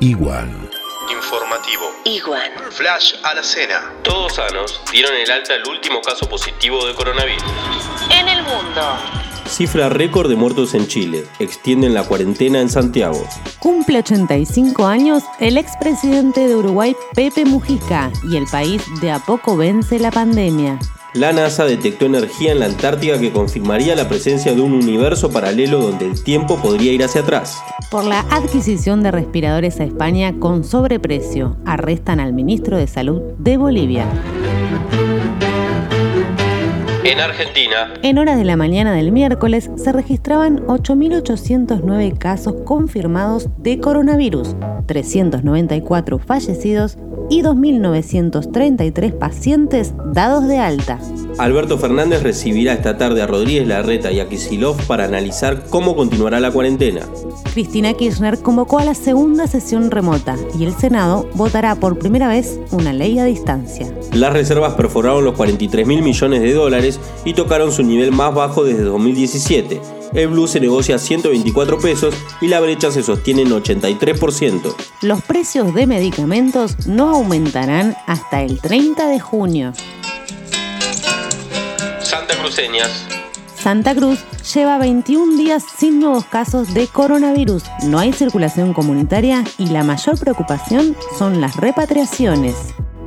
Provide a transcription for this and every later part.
Igual. Informativo. Igual. Flash a la cena. Todos sanos dieron el alta el último caso positivo de coronavirus. En el mundo. Cifra récord de muertos en Chile. Extienden la cuarentena en Santiago. Cumple 85 años el expresidente de Uruguay, Pepe Mujica, y el país de a poco vence la pandemia. La NASA detectó energía en la Antártica que confirmaría la presencia de un universo paralelo donde el tiempo podría ir hacia atrás. Por la adquisición de respiradores a España con sobreprecio, arrestan al ministro de Salud de Bolivia. En Argentina, En horas de la mañana del miércoles se registraban 8.809 casos confirmados de coronavirus, 394 fallecidos y 2.933 pacientes dados de alta. Alberto Fernández recibirá esta tarde a Rodríguez Larreta y a Kisilov para analizar cómo continuará la cuarentena. Cristina Kirchner convocó a la segunda sesión remota y el Senado votará por primera vez una ley a distancia. Las reservas perforaron los 43 mil millones de dólares y tocaron su nivel más bajo desde 2017. El blue se negocia a 124 pesos y la brecha se sostiene en 83%. Los precios de medicamentos no aumentarán hasta el 30 de junio. Santa Cruceñas. Santa Cruz lleva 21 días sin nuevos casos de coronavirus. No hay circulación comunitaria y la mayor preocupación son las repatriaciones.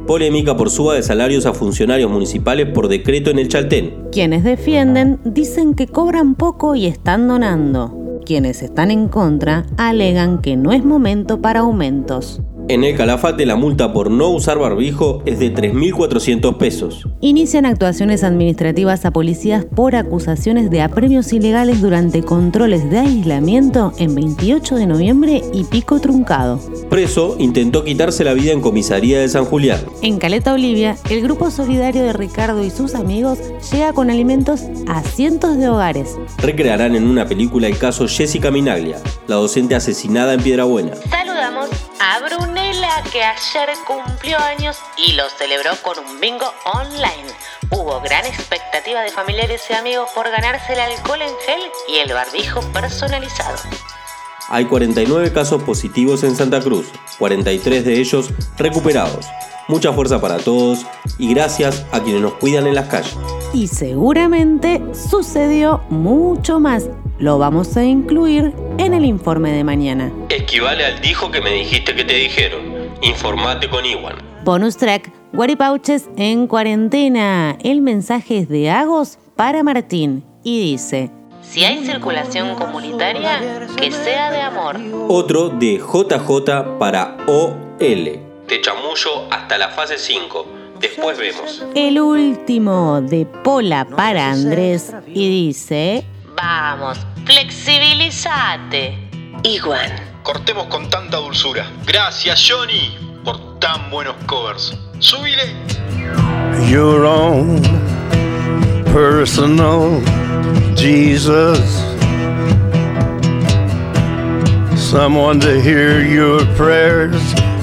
Polémica por suba de salarios a funcionarios municipales por decreto en el Chaltén. Quienes defienden dicen que cobran poco y están donando. Quienes están en contra alegan que no es momento para aumentos. En el Calafate la multa por no usar barbijo es de 3.400 pesos. Inician actuaciones administrativas a policías por acusaciones de apremios ilegales durante controles de aislamiento en 28 de noviembre y pico truncado. Preso intentó quitarse la vida en comisaría de San Julián. En Caleta, Olivia, el grupo solidario de Ricardo y sus amigos llega con alimentos a cientos de hogares. Recrearán en una película el caso Jessica Minaglia, la docente asesinada en Piedrabuena. Saludamos a Brunella que ayer cumplió años y lo celebró con un bingo online. Hubo gran expectativa de familiares y amigos por ganarse el alcohol en gel y el barbijo personalizado. Hay 49 casos positivos en Santa Cruz, 43 de ellos recuperados. Mucha fuerza para todos y gracias a quienes nos cuidan en las calles. Y seguramente sucedió mucho más. Lo vamos a incluir en el informe de mañana. Equivale al dijo que me dijiste que te dijeron. Informate con Iwan. Bonus track, Guaripauches en cuarentena. El mensaje es de Agos para Martín y dice... Si hay circulación comunitaria, que sea de amor. Otro de JJ para OL. Te chamullo hasta la fase 5. Después vemos. El último de Pola para Andrés y dice... Vamos, flexibilízate. Igual. Cortemos con tanta dulzura. Gracias, Johnny, por tan buenos covers. ¡Subile! your own personal Jesus. Someone to hear your prayers,